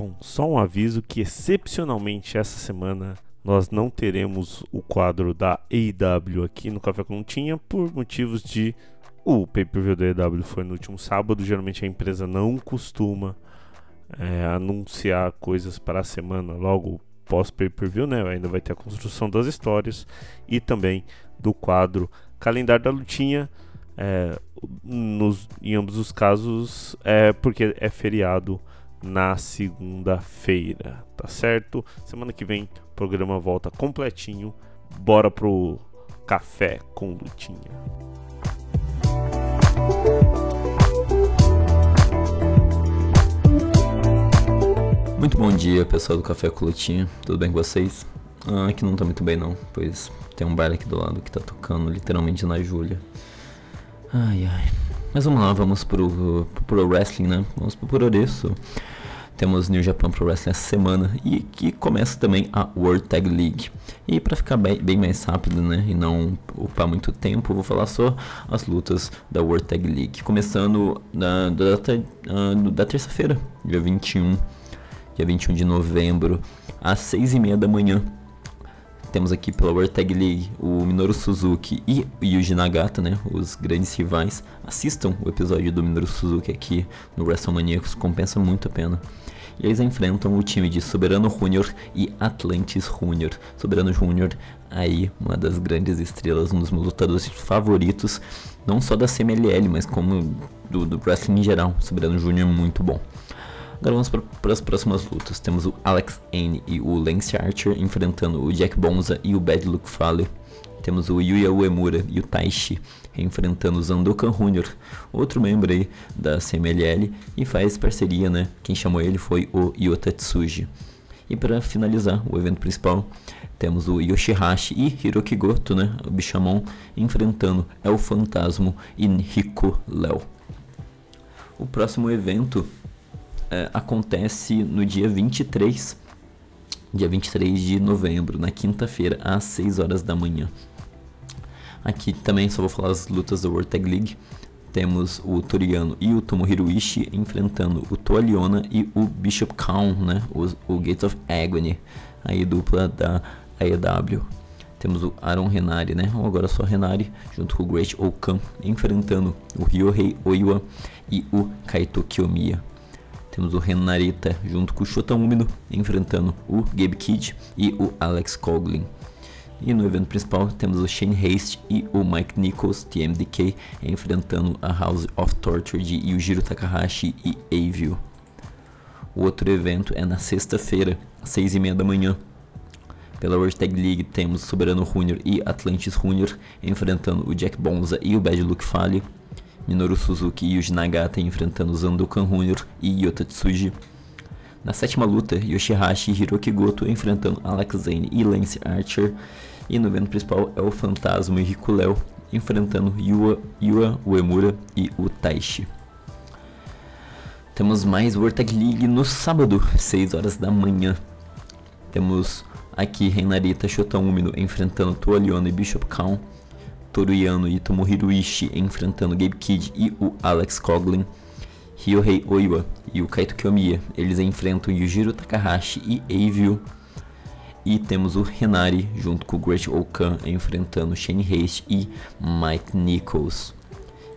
Bom, só um aviso que excepcionalmente essa semana nós não teremos o quadro da AEW aqui no Café com Tinha por motivos de o pay-per-view da AEW foi no último sábado, geralmente a empresa não costuma é, anunciar coisas para a semana logo pós pay-per-view, né? Ainda vai ter a construção das histórias e também do quadro Calendário da Lutinha. É, nos, em ambos os casos é porque é feriado na segunda-feira, tá certo? Semana que vem o programa volta completinho. Bora pro café com lutinha. Muito bom dia, pessoal do Café com Lutinha. Tudo bem com vocês? Ah, aqui não tá muito bem não, pois tem um bar aqui do lado que tá tocando literalmente na Júlia. Ai ai. Mas vamos lá, vamos pro, pro wrestling, né? Vamos pro por isso. Temos New Japan Pro Wrestling essa semana e que começa também a World Tag League. E para ficar bem, bem, mais rápido, né, e não ocupar muito tempo, vou falar só as lutas da World Tag League, começando na data uh, da terça-feira, dia 21, dia 21 de novembro, às 6 e meia da manhã. Temos aqui pela World Tag League o Minoru Suzuki e o Yuji Nagata, né, os grandes rivais. Assistam o episódio do Minoru Suzuki aqui no WrestleManiacos, compensa muito a pena. E eles enfrentam o time de Soberano Júnior e Atlantis Júnior. Soberano Júnior, aí uma das grandes estrelas, um dos meus lutadores favoritos, não só da CMLL, mas como do, do wrestling em geral. Soberano Júnior é muito bom. Agora vamos para as próximas lutas. Temos o Alex N e o Lance Archer enfrentando o Jack Bonza e o Bad Luck Fale. Temos o Yuya Uemura e o Taishi enfrentando o Zandokan Jr., outro membro aí da CMLL, e faz parceria, né? Quem chamou ele foi o Yota Tsuji. E para finalizar o evento principal, temos o Yoshihashi e Hiroki Goto, né? O Bishamon, enfrentando El Fantasma e Rico Léo. O próximo evento é, acontece no dia 23, dia 23 de novembro, na quinta-feira, às 6 horas da manhã. Aqui também só vou falar as lutas da World Tag League. Temos o Toriano e o Tomohiro Ishii enfrentando o Toaliona e o Bishop Kaun, né? O, o Gates of Agony, aí dupla da AEW. Temos o Aaron Renari, né? Ou agora só Renari, junto com o Great Okan, enfrentando o Ryohei Oiwa e o Kaito Kiyomiya. Temos o Renarita junto com o Shota Umino, enfrentando o Gabe Kidd e o Alex Coughlin. E no evento principal temos o Shane Haste e o Mike Nichols, TMDK, enfrentando a House of Torture de Yujiro Takahashi e Avio. O outro evento é na sexta-feira, às seis e meia da manhã. Pela World Tag League temos Soberano Junior e Atlantis Junior enfrentando o Jack Bonza e o Bad Luck Fale. Minoru Suzuki e Yuji Nagata enfrentando Zandokan Junior e Yota Tsuji. Na sétima luta, Yoshihashi e Hiroki Goto enfrentando Alex Zane e Lance Archer. E no evento principal é o Fantasma e Rico Léo enfrentando Yua, Yua Uemura e o Taishi. Temos mais World Tag League no sábado, 6 horas da manhã. Temos aqui Reinarita Shota Úmido enfrentando Toaliono e Bishop Kaun. Toruyano e Tomohiro Ishii enfrentando Gabe Kidd e o Alex Coughlin. Ryohei Oiwa e o Kaito Kiyomiya, eles enfrentam Yujiro Takahashi e Eivio. E temos o Renari junto com o Great Okan enfrentando Shane Haste e Mike Nichols.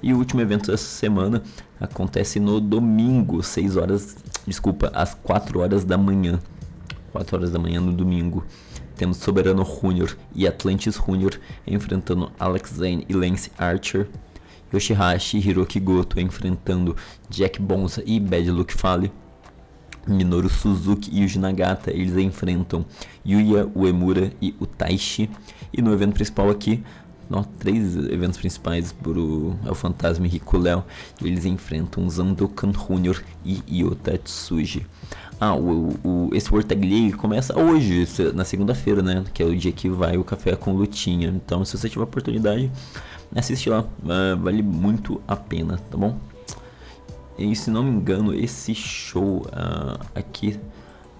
E o último evento dessa semana acontece no domingo, 6 horas, desculpa, às 4 horas da manhã. 4 horas da manhã no domingo. Temos Soberano Junior e Atlantis Junior enfrentando Alex Zane e Lance Archer. Yoshihashi e Hiroki Goto enfrentando Jack Bonza e Bad Luck Fale. Minoru Suzuki e Yuji Nagata, eles enfrentam Yuya Uemura e o. E no evento principal aqui, não, três eventos principais pro é o Fantasma e Rico Léo. Eles enfrentam Zandokan Junior e Yota Tsuji. Ah, o, o, esse World Tag League começa hoje, na segunda-feira, né? Que é o dia que vai o café com lutinha. Então, se você tiver oportunidade, assiste lá. Uh, vale muito a pena, tá bom? E se não me engano, esse show uh, aqui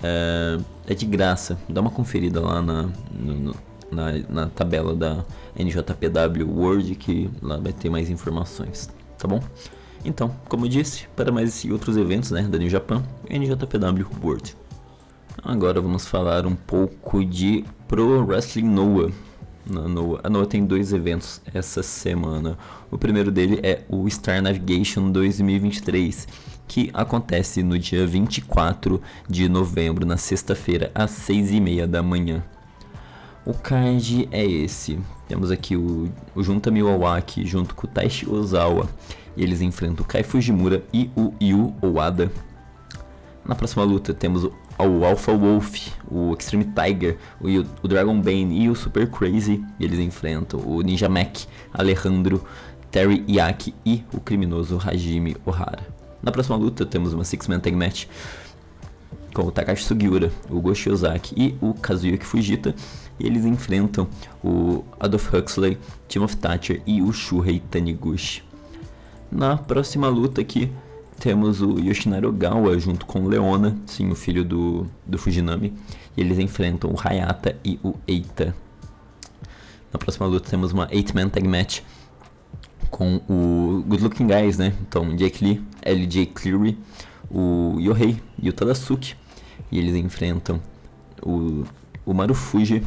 uh, é de graça. Dá uma conferida lá na, no, na, na tabela da NJPW World que lá vai ter mais informações, tá bom? Então, como eu disse, para mais outros eventos né, da New Japan, NJPW World. Agora vamos falar um pouco de Pro Wrestling Noah. Na Noah. A Noah tem dois eventos essa semana. O primeiro dele é o Star Navigation 2023, que acontece no dia 24 de novembro, na sexta-feira, às 6h30 da manhã. O card é esse. Temos aqui o, o Junta Miwawaki junto com o Taishi Ozawa. E eles enfrentam o Kai Fujimura e o Yu Owada. Na próxima luta temos o, o Alpha Wolf, o Extreme Tiger, o, o Dragon Bane e o Super Crazy. E eles enfrentam o Ninja Mac, Alejandro, Terry Yaki e o criminoso Hajime Ohara. Na próxima luta temos uma Six Man Tag Match com o Takashi Sugiura, o Goshi Ozaki e o Kazuyuki Fujita e eles enfrentam o Adolf Huxley, Timothy Thatcher e o Shuhei Taniguchi. Na próxima luta aqui temos o Yoshinari Ogawa junto com Leona, sim, o filho do, do Fujinami, e eles enfrentam o Hayata e o Eita. Na próxima luta temos uma 8-man tag match com o Good Looking Guys, né? Então, Jake Lee, LJ Cleary, o Yohei e o Tadasuki. E eles enfrentam o, o Marufuji,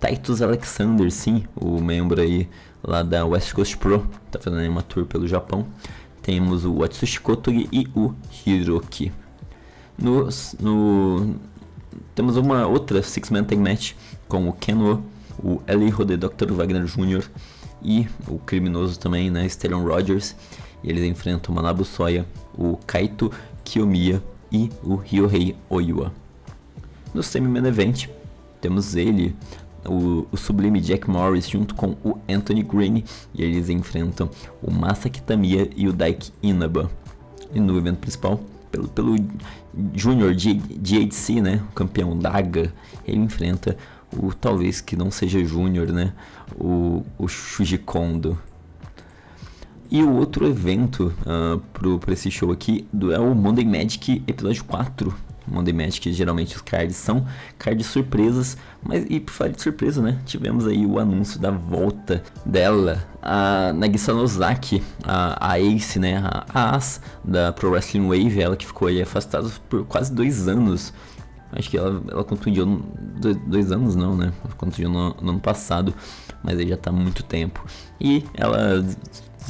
Titus Alexander, sim, o membro aí lá da West Coast Pro, tá fazendo uma tour pelo Japão. Temos o Atsushi Kotogi e o Hiroki. No, no, temos uma outra Six-Man Tag Match com o Keno, o Eli Rode Dr. Wagner Jr. e o criminoso também, né, Stellan Rogers. E eles enfrentam o Manabu Soya, o Kaito Kiyomiya e o Ryohei Oiwa. No Semi-Man Event, temos ele, o, o, sublime Jack Morris junto com o Anthony Green e eles enfrentam o Masa Kitamiya e o Daiki Inaba. E no evento principal, pelo, pelo Junior GHC, né, o campeão Daga, ele enfrenta o talvez que não seja Júnior, né, o, o Shuji Kondo. E o outro evento uh, para esse show aqui é o Monday Magic episódio 4, Monday Magic, geralmente os cards são cards surpresas, mas e por falar de surpresa, né? Tivemos aí o anúncio da volta dela, a Nagisa Nozaki, a, a Ace, né? A, a As da Pro Wrestling Wave, ela que ficou aí afastada por quase dois anos. Acho que ela, ela contundiu dois, dois anos, não, né? Ela contundiu no, no ano passado, mas aí já tá há muito tempo. E ela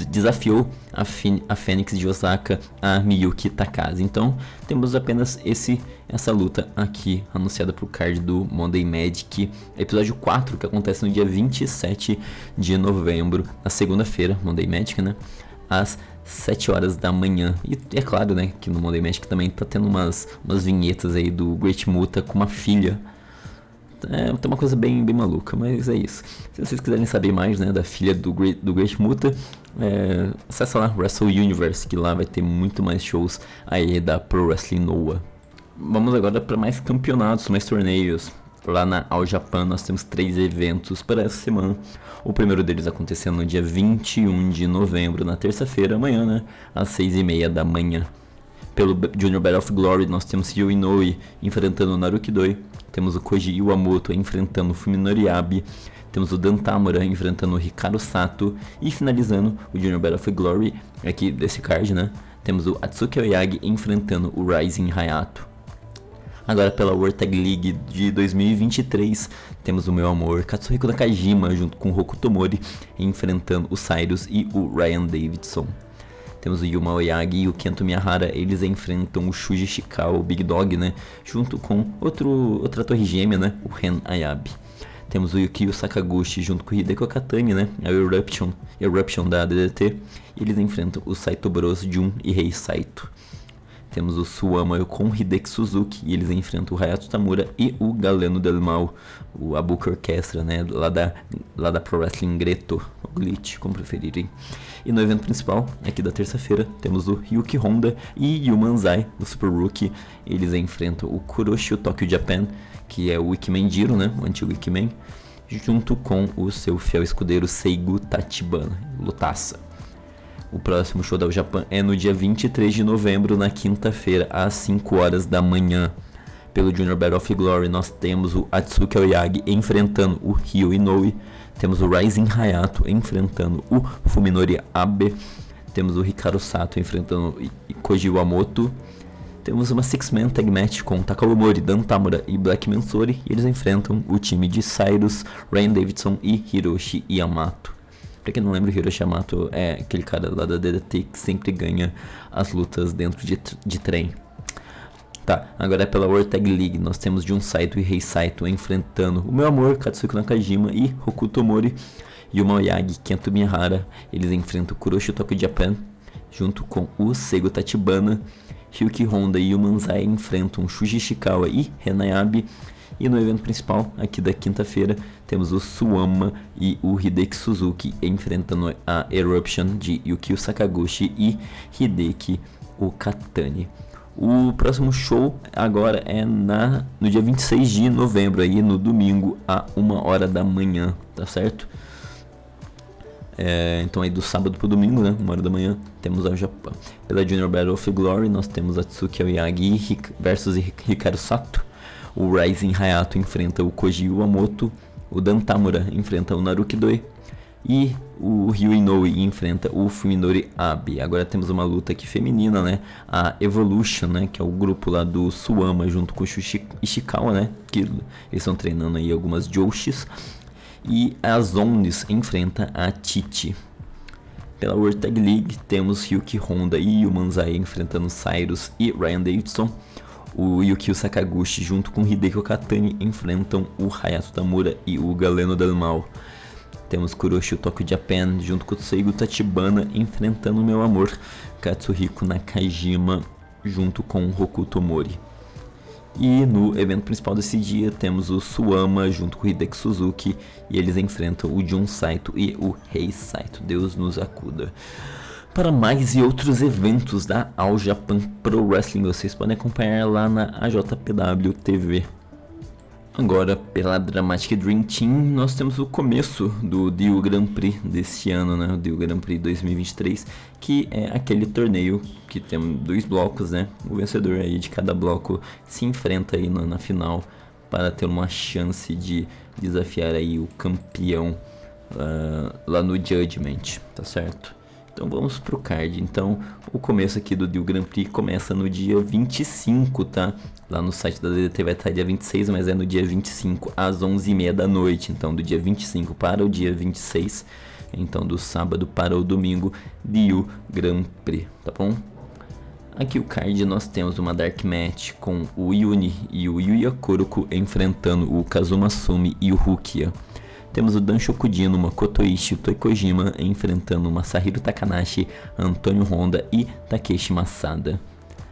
desafiou a, a Fênix de Osaka, a Miyuki Takase. Então, temos apenas esse essa luta aqui anunciada pro card do Monday Magic, episódio 4, que acontece no dia 27 de novembro, na segunda-feira, Monday Magic, né? Às 7 horas da manhã. E é claro, né, que no Monday Magic também tá tendo umas, umas vinhetas aí do Great Muta com uma filha é, uma coisa bem, bem maluca, mas é isso. Se vocês quiserem saber mais, né, da filha do Great, do Great Muta, é, acessa lá Wrestle Universe, que lá vai ter muito mais shows aí da Pro Wrestling Noah. Vamos agora para mais campeonatos, mais torneios. Lá na All Japan nós temos três eventos para essa semana. O primeiro deles acontecendo no dia 21 de novembro, na terça-feira, amanhã, né? Às 6 e meia da manhã. Pelo Junior Battle of Glory, nós temos Ryo Inoue enfrentando o Naruki Doi. Temos o Koji Iwamoto enfrentando o Fuminori Abe. Temos o Dan Tamura enfrentando o Hikaru Sato. E finalizando o Junior Battle of Glory, aqui desse card, né? Temos o Atsuki Oyagi enfrentando o Rising Hayato. Agora pela World Tag League de 2023, temos o meu amor Katsuhiko Nakajima junto com o Hokuto Mori enfrentando o Cyrus e o Ryan Davidson. Temos o Yuma Oyagi e o Kento Miyahara, eles enfrentam o Shuji Shikawa, o Big Dog, né? Junto com outro, outra torre gêmea, né? O Ren Ayabe. Temos o Yukio Sakaguchi junto com o Hideko Katani, né? A Eruption, Eruption da DDT. E eles enfrentam o Saito Bros, Jun e Rei Saito. Temos o Suama com Hideki Suzuki e eles enfrentam o Hayato Tamura e o Galeno Del Mal, o Abuka Orquestra, né, lá da, lá da Pro Wrestling Greto, o Glitch, como preferirem. E no evento principal, aqui da terça-feira, temos o Yuki Honda e Yu Manzai, do Super Rookie. Eles enfrentam o Kuroshi Tokyo Japan, que é o Ikimen Jiro, né, o antigo Ikimen, junto com o seu fiel escudeiro Seigu Tachibana, Lutaça. O próximo show da Japan é no dia 23 de novembro, na quinta-feira, às 5 horas da manhã. Pelo Junior Battle of Glory, nós temos o Atsuki Oyagi enfrentando o Ryo Inoue. Temos o Rising Hayato enfrentando o Fuminori Abe. Temos o Hikaru Sato enfrentando Koji Wamoto. Temos uma Six-Man Tag Match com Takawamori, Dan Tamura e Black Mansori. E eles enfrentam o time de Cyrus, Ryan Davidson e Hiroshi Yamato. Pra quem não lembra, o Hiroshi Yamato é aquele cara lá da DDT que sempre ganha as lutas dentro de, de trem. Tá, agora é pela World Tag League. Nós temos Jun Saito e Rei Saito enfrentando o meu amor, Katsuki Nakajima e Hokuto Mori. Yuma Oyagi e Kento Miyahara. Eles enfrentam Kuroshi Tokyo Japan junto com o Seigo Tachibana. Ryuki Honda e Yumanzai enfrentam Shuji Ishikawa e Renayabe. E no evento principal, aqui da quinta-feira, temos o Suama e o Hideki Suzuki enfrentando a Eruption de Yukio Sakaguchi e Hideki Okatani. O próximo show agora é na, no dia 26 de novembro, aí no domingo, a 1 hora da manhã, tá certo? É, então aí do sábado pro domingo, né? Uma hora da manhã, temos a Japão. Pela Junior Battle of Glory, nós temos a Tsuki Aoyagi versus Hikaru Sato. O Rising Hayato enfrenta o Koji Uamoto. O Dan Tamura enfrenta o Naruki Doi. E o Ryu Inoue enfrenta o Fuminori Abe. Agora temos uma luta aqui feminina, né? A Evolution, né? Que é o grupo lá do Suama junto com o Shushi Ishikawa, né? Que eles estão treinando aí algumas Joshis. E a Zones enfrenta a Titi. Pela World Tag League temos Ryuki Honda e Yumanzai enfrentando Cyrus e Ryan Davidson. O Yukio Sakaguchi junto com Hideki Okatani enfrentam o Hayato Tamura e o Galeno Del Mal. Temos Kuroshi Tokyo Japan junto com o Seigo Tachibana enfrentando o meu amor Katsuhiko Nakajima junto com o Hokuto Mori. E no evento principal desse dia temos o Suama junto com o Hideki Suzuki e eles enfrentam o Jun Saito e o Rei Saito. Deus nos acuda. Para mais e outros eventos da All Japan Pro Wrestling, vocês podem acompanhar lá na AJPW TV. Agora, pela Dramatic Dream Team, nós temos o começo do Dio Grand Prix deste ano, né? O Dio Grand Prix 2023, que é aquele torneio que tem dois blocos, né? O vencedor aí de cada bloco se enfrenta aí na, na final para ter uma chance de desafiar aí o campeão uh, lá no Judgment, tá certo? Então vamos pro card. Então, o começo aqui do Dio Grand Prix começa no dia 25, tá? Lá no site da DDT vai estar dia 26, mas é no dia 25 às 11h30 da noite. Então, do dia 25 para o dia 26, então do sábado para o domingo, Dio Grand Prix, tá bom? Aqui o card nós temos uma Dark Match com o Yuni e o Yuya Kuroku enfrentando o Kazuma Sumi e o Rukia. Temos o Dan Shokudino, Makoto Ishii, Toikojima enfrentando Masahiro Takanashi, Antônio Honda e Takeshi Masada.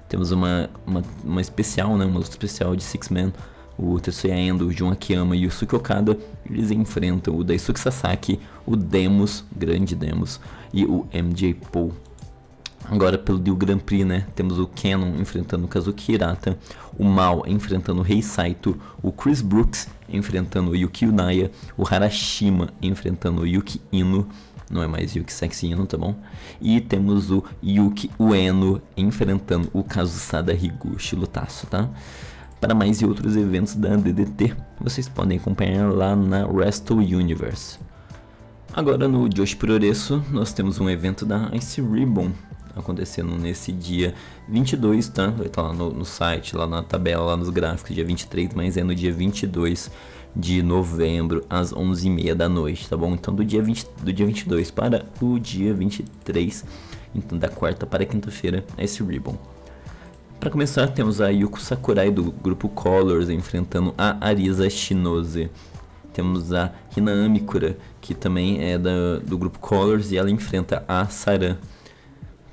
Temos uma, uma, uma especial, né, uma luta especial de Six Man o Tetsuya Endo, o Jun Akiyama e o Suki Okada, eles enfrentam o Daisuke Sasaki, o Demos, grande Demos, e o MJ Paul. Agora pelo Dio Grand Prix, né? Temos o Canon enfrentando o Kazuki Hirata, o Mal enfrentando o Rei Saito, o Chris Brooks enfrentando o Yuki Unaya, o Harashima enfrentando o Yuki Ino, não é mais Yuki Sexy Ino, tá bom? E temos o Yuki Ueno enfrentando o Kazusada Higuchi, lutaço, tá? Para mais e outros eventos da DDT, vocês podem acompanhar lá na Wrestle Universe. Agora no Josh Progresso, nós temos um evento da Ice Ribbon, acontecendo nesse dia 22, tá? Vai estar lá no, no, site, lá na tabela, lá nos gráficos, dia 23, mas é no dia 22 de novembro, às 11h30 da noite, tá bom? Então, do dia, 20, do dia 22 para o dia 23, então da quarta para quinta-feira, é esse Ribbon. Para começar, temos a Yuko Sakurai do grupo Colors enfrentando a Arisa Shinose. Temos a Hina Amikura, que também é da, do grupo Colors, e ela enfrenta a Saran.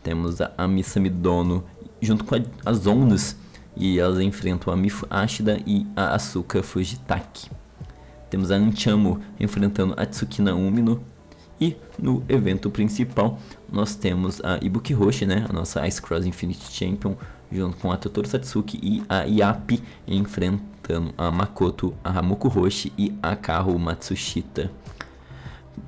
Temos a Amisa Midono junto com a, as Ondas e elas enfrentam a Mifu Ashida e a Asuka Fujitaki. Temos a Anchamo enfrentando a Tsukina Umino e no evento principal nós temos a Ibuki Hoshi, né, a nossa Ice Cross Infinity Champion, junto com a Totoro Satsuki e a Yapi enfrentando a Makoto, a Hamuku Hoshi e a Kaho Matsushita.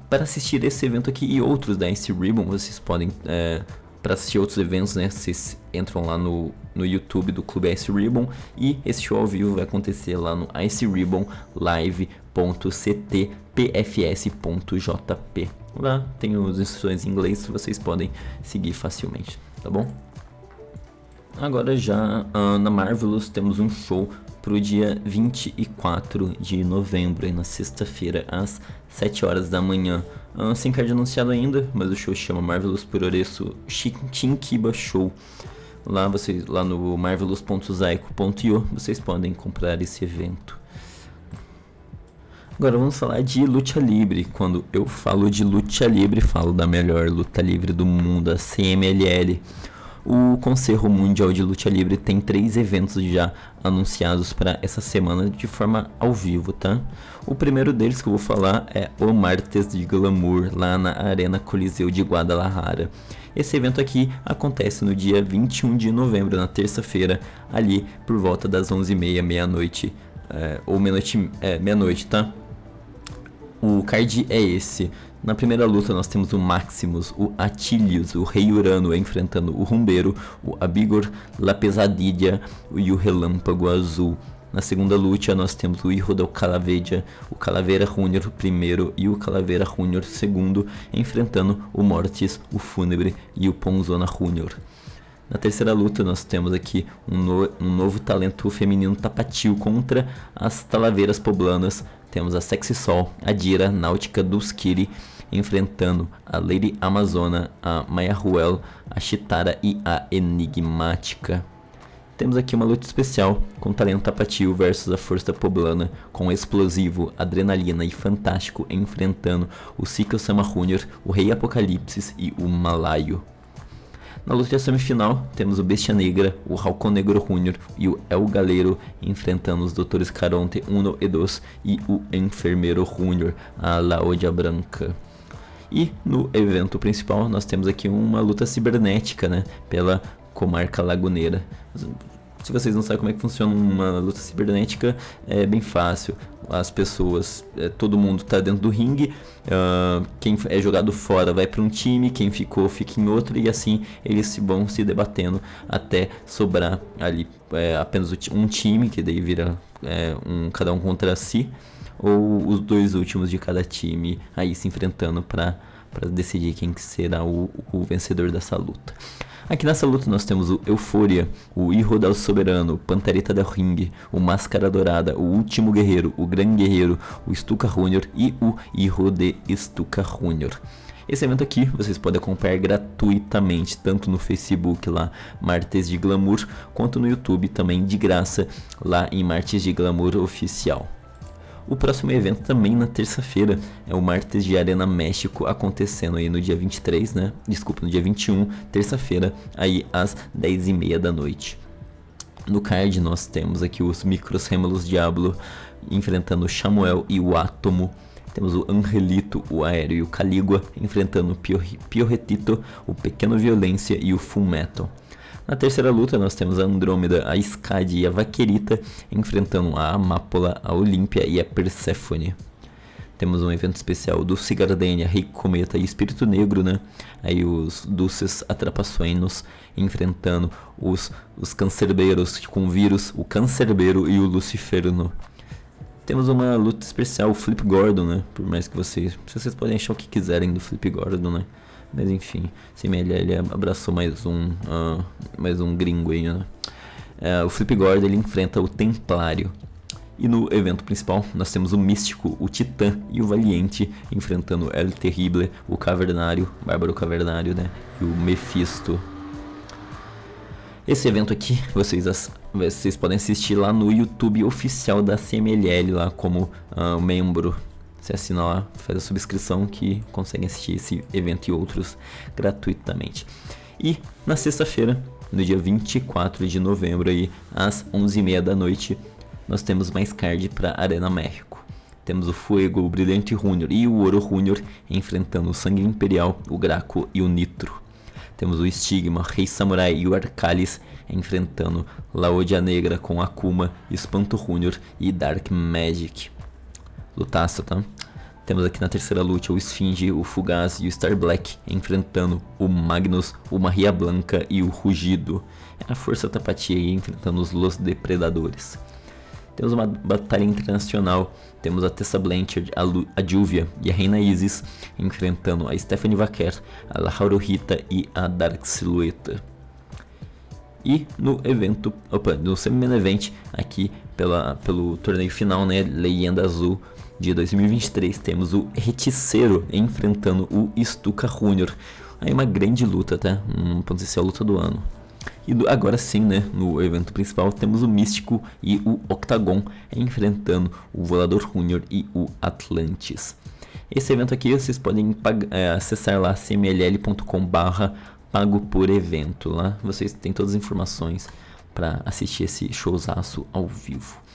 Para assistir esse evento aqui e outros da Ice Ribbon, vocês podem é, para assistir outros eventos, né? Vocês entram lá no, no YouTube do Clube Ice Ribbon e esse show ao vivo vai acontecer lá no Ice Ribbon live.ctpfs.jp. Lá tem as instruções em inglês que vocês podem seguir facilmente, tá bom? Agora já uh, na Marvelous temos um show pro dia 24 de novembro, na sexta-feira, às 7 horas da manhã. Uh, sem card anunciado ainda, mas o show chama Marvelous Puroreço Shinkiba Show. Lá, vocês, lá no marvelous.zaico.io vocês podem comprar esse evento. Agora vamos falar de luta livre. Quando eu falo de luta livre, falo da melhor luta livre do mundo, a CMLL. O Conselho Mundial de Luta Livre tem três eventos já anunciados para essa semana de forma ao vivo, tá? O primeiro deles que eu vou falar é o Martes de Glamour, lá na Arena Coliseu de Guadalajara. Esse evento aqui acontece no dia 21 de novembro, na terça-feira, ali por volta das 11h30, meia-noite, é, ou meia-noite, é, meia-noite, tá? O card é esse. Na primeira luta nós temos o Maximus, o Atilius, o Rei Urano enfrentando o Rumbeiro, o Abigor, La Pesadilla e o Relâmpago Azul. Na segunda luta nós temos o Hijo do Calaveja, o Calaveira Júnior I e o Calaveira Júnior II enfrentando o Mortis, o Fúnebre e o Ponzona Júnior. Na terceira luta nós temos aqui um, no, um novo talento feminino tapatil contra as Talaveiras Poblanas. Temos a Sexy Sol, a Dira, Náutica dos Kiri, enfrentando a Lady Amazona, a Maya Ruel, a Chitara e a Enigmática. Temos aqui uma luta especial com talento tapatio versus a força poblana, com explosivo, adrenalina e fantástico enfrentando o Sikyo Sama Jr., o Rei Apocalipse e o Malaio. Na luta semifinal, temos o Bestia Negra, o Halcon Negro Jr. e o El Galeiro enfrentando os Drs. Caronte 1 e 2 e o Enfermeiro Jr., a Laodia Branca. E no evento principal, nós temos aqui uma luta cibernética, né, pela comarca laguneira. Se vocês não sabem como é que funciona uma luta cibernética, é bem fácil. As pessoas, é, todo mundo está dentro do ringue. Uh, quem é jogado fora vai para um time, quem ficou fica em outro e assim eles vão se debatendo até sobrar ali é, apenas um time que daí vira é, um cada um contra si ou os dois últimos de cada time aí se enfrentando para decidir quem será o, o vencedor dessa luta. Aqui nessa luta nós temos o Eufória, o Hijo del Soberano, Panterita del Ring, o Máscara Dourada, o Último Guerreiro, o Gran Guerreiro, o Stuka Junior e o Hijo de Stuka Junior. Esse evento aqui vocês podem acompanhar gratuitamente, tanto no Facebook lá, Martes de Glamour, quanto no YouTube também de graça, lá em Martes de Glamour Oficial. O próximo evento também na terça-feira é o Martes de Arena México acontecendo aí no dia 23, né? Desculpa, no dia 21, terça-feira, aí às 10h30 da noite. No card nós temos aqui os Micros Remelos Diablo enfrentando o Samuel e o Átomo. Temos o Angelito, o Aéreo e o Calígua enfrentando o Piorretito, o Pequeno Violência e o Full Metal. Na terceira luta nós temos a Andrômeda, a Skadi e a Vaquerita enfrentando a Amápola, a Olímpia e a Perséfone. Temos um evento especial do Cigardenia, Rei Cometa e Espírito Negro, né? Aí os Dulces Atrapações enfrentando os, os Cancerbeiros com o vírus, o Cancerbeiro e o Luciferno. Temos uma luta especial, o Flip Gordon, né? Por mais que vocês. Vocês podem achar o que quiserem do Flip Gordon, né? Mas enfim, ele abraçou mais um, uh, mais um gringo aí, né? Uh, o Flip Gordon ele enfrenta o Templário. E no evento principal nós temos o Místico, o Titã e o Valiente enfrentando El Terrible, o Cavernário, Bárbaro Cavernário, né? E o Mephisto. Esse evento aqui vocês, vocês podem assistir lá no YouTube oficial da CMLL lá como uh, membro você assina lá, faz a subscrição que consegue assistir esse evento e outros gratuitamente. E na sexta-feira, no dia 24 de novembro, aí, às 11h30 da noite, nós temos mais card para Arena México. Temos o Fuego, o Brilhante Júnior e o Ouro Júnior enfrentando o Sangue Imperial, o Graco e o Nitro. Temos o Estigma, Rei Samurai e o Arcalis enfrentando Laodia Negra com Akuma, Espanto Júnior e Dark Magic. Lutaça, tá? Temos aqui na terceira luta o Esfinge, o Fugaz e o Star Black enfrentando o Magnus, o Maria Blanca e o Rugido. É a Força Tapatia aí enfrentando os Los Depredadores. Temos uma batalha internacional. Temos a Tessa Blanchard, a, Lu, a e a Reina Isis enfrentando a Stephanie Vaquer, a La Rita e a Dark Silhouette. E no evento, opa, no semi-main event, aqui pela, pelo torneio final, né, Leyenda Azul, de 2023 temos o Reticeiro enfrentando o Stuka Junior. Aí uma grande luta, tá? Um potencial luta do ano. E do, agora sim, né, no evento principal temos o Místico e o Octagon enfrentando o Volador Junior e o Atlantis. Esse evento aqui vocês podem é, acessar lá cmll.com barra pago por evento. Lá vocês têm todas as informações para assistir esse showzaço ao vivo.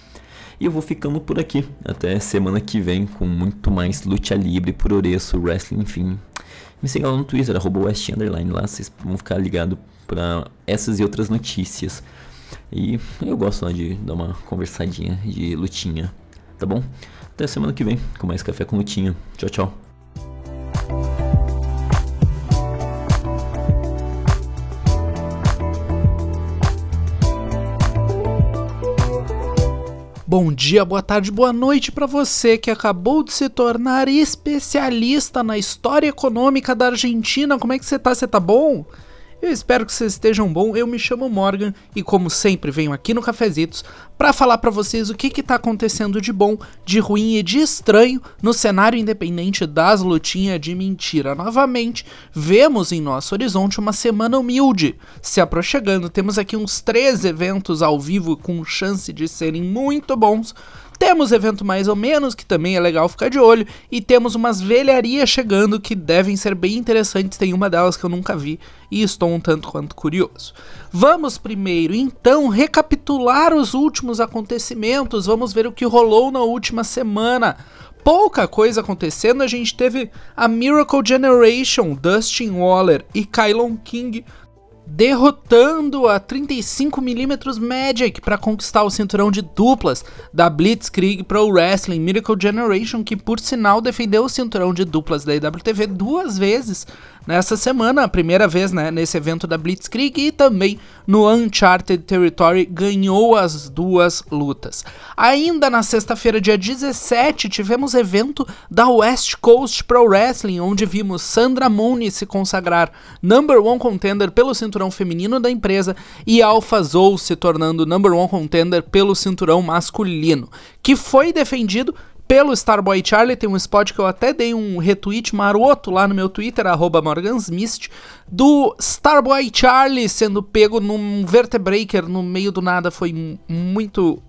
E eu vou ficando por aqui. Até semana que vem com muito mais luta livre, por oreço, wrestling, enfim. Me siga lá no Twitter, arroba West Underline. Lá vocês vão ficar ligados para essas e outras notícias. E eu gosto lá de dar uma conversadinha de lutinha, tá bom? Até semana que vem com mais Café com Lutinha. Tchau, tchau. Bom dia, boa tarde, boa noite para você que acabou de se tornar especialista na história econômica da Argentina. Como é que você tá? Você tá bom? Eu espero que vocês estejam bom. Eu me chamo Morgan e como sempre venho aqui no Cafezitos para falar para vocês o que que tá acontecendo de bom, de ruim e de estranho no cenário independente das lutinhas de mentira. Novamente, vemos em nosso horizonte uma semana humilde se aproximando. Temos aqui uns três eventos ao vivo com chance de serem muito bons temos evento mais ou menos, que também é legal ficar de olho, e temos umas velharias chegando que devem ser bem interessantes. Tem uma delas que eu nunca vi e estou um tanto quanto curioso. Vamos primeiro, então, recapitular os últimos acontecimentos. Vamos ver o que rolou na última semana pouca coisa acontecendo, a gente teve a Miracle Generation, Dustin Waller e Kylon King derrotando a 35mm Magic para conquistar o cinturão de duplas da Blitzkrieg Pro Wrestling Miracle Generation, que por sinal defendeu o cinturão de duplas da IWTV duas vezes nessa semana, a primeira vez né, nesse evento da Blitzkrieg e também no Uncharted Territory ganhou as duas lutas. Ainda na sexta-feira, dia 17, tivemos evento da West Coast Pro Wrestling, onde vimos Sandra Mooney se consagrar number one contender pelo cinturão feminino da empresa e Alpha Zou se tornando number one contender pelo cinturão masculino, que foi defendido pelo Starboy Charlie, tem um spot que eu até dei um retweet maroto lá no meu Twitter, morgansmist, do Starboy Charlie sendo pego num vertebreaker no meio do nada. Foi muito,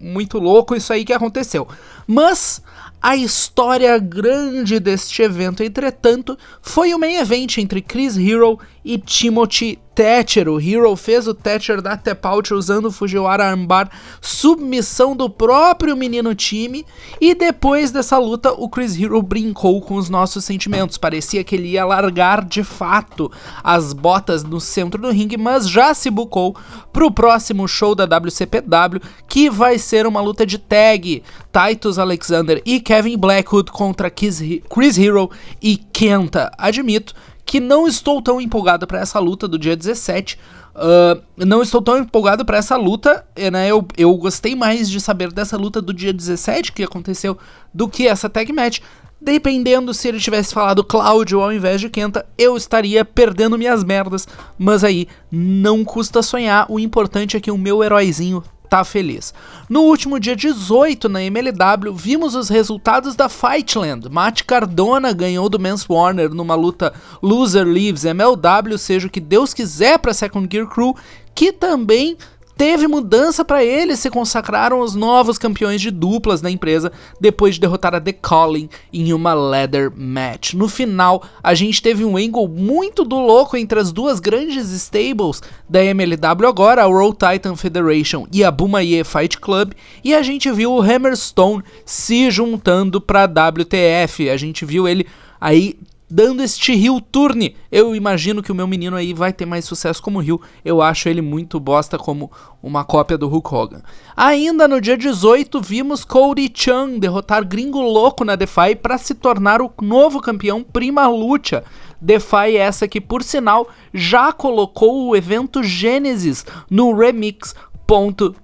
muito louco isso aí que aconteceu. Mas a história grande deste evento, entretanto, foi o main event entre Chris Hero e Timothy Thatcher. O Hero fez o Thatcher da Tap Out usando o Fujiwara Armbar, submissão do próprio menino time. E depois dessa luta, o Chris Hero brincou com os nossos sentimentos. Parecia que ele ia largar de fato as botas no centro do ringue, mas já se bucou pro próximo show da WCPW, que vai ser uma luta de tag. Titus Alexander e Kevin Blackwood contra Chris Hero e Kenta. Admito que não estou tão empolgado para essa luta do dia 17. Uh, não estou tão empolgado para essa luta, né? Eu, eu gostei mais de saber dessa luta do dia 17 que aconteceu do que essa tag match. Dependendo se ele tivesse falado Cláudio ao invés de Kenta, eu estaria perdendo minhas merdas. Mas aí, não custa sonhar. O importante é que o meu heróizinho tá feliz. No último dia 18 na MLW, vimos os resultados da Fightland. Matt Cardona ganhou do Mans Warner numa luta Loser Leaves MLW, seja o que Deus quiser para Second Gear Crew, que também teve mudança para eles, se consagraram os novos campeões de duplas da empresa depois de derrotar a The Calling em uma ladder match. No final, a gente teve um angle muito do louco entre as duas grandes stables da MLW agora, a World Titan Federation e a Bumaye Fight Club, e a gente viu o Hammerstone se juntando para a WTF. A gente viu ele aí dando este Rio Turne. Eu imagino que o meu menino aí vai ter mais sucesso como Rio. Eu acho ele muito bosta como uma cópia do Hulk Hogan. Ainda no dia 18, vimos Cody Chan derrotar Gringo Louco na Defy para se tornar o novo campeão Prima Lucha. Defy essa que, por sinal, já colocou o evento Gênesis no Remix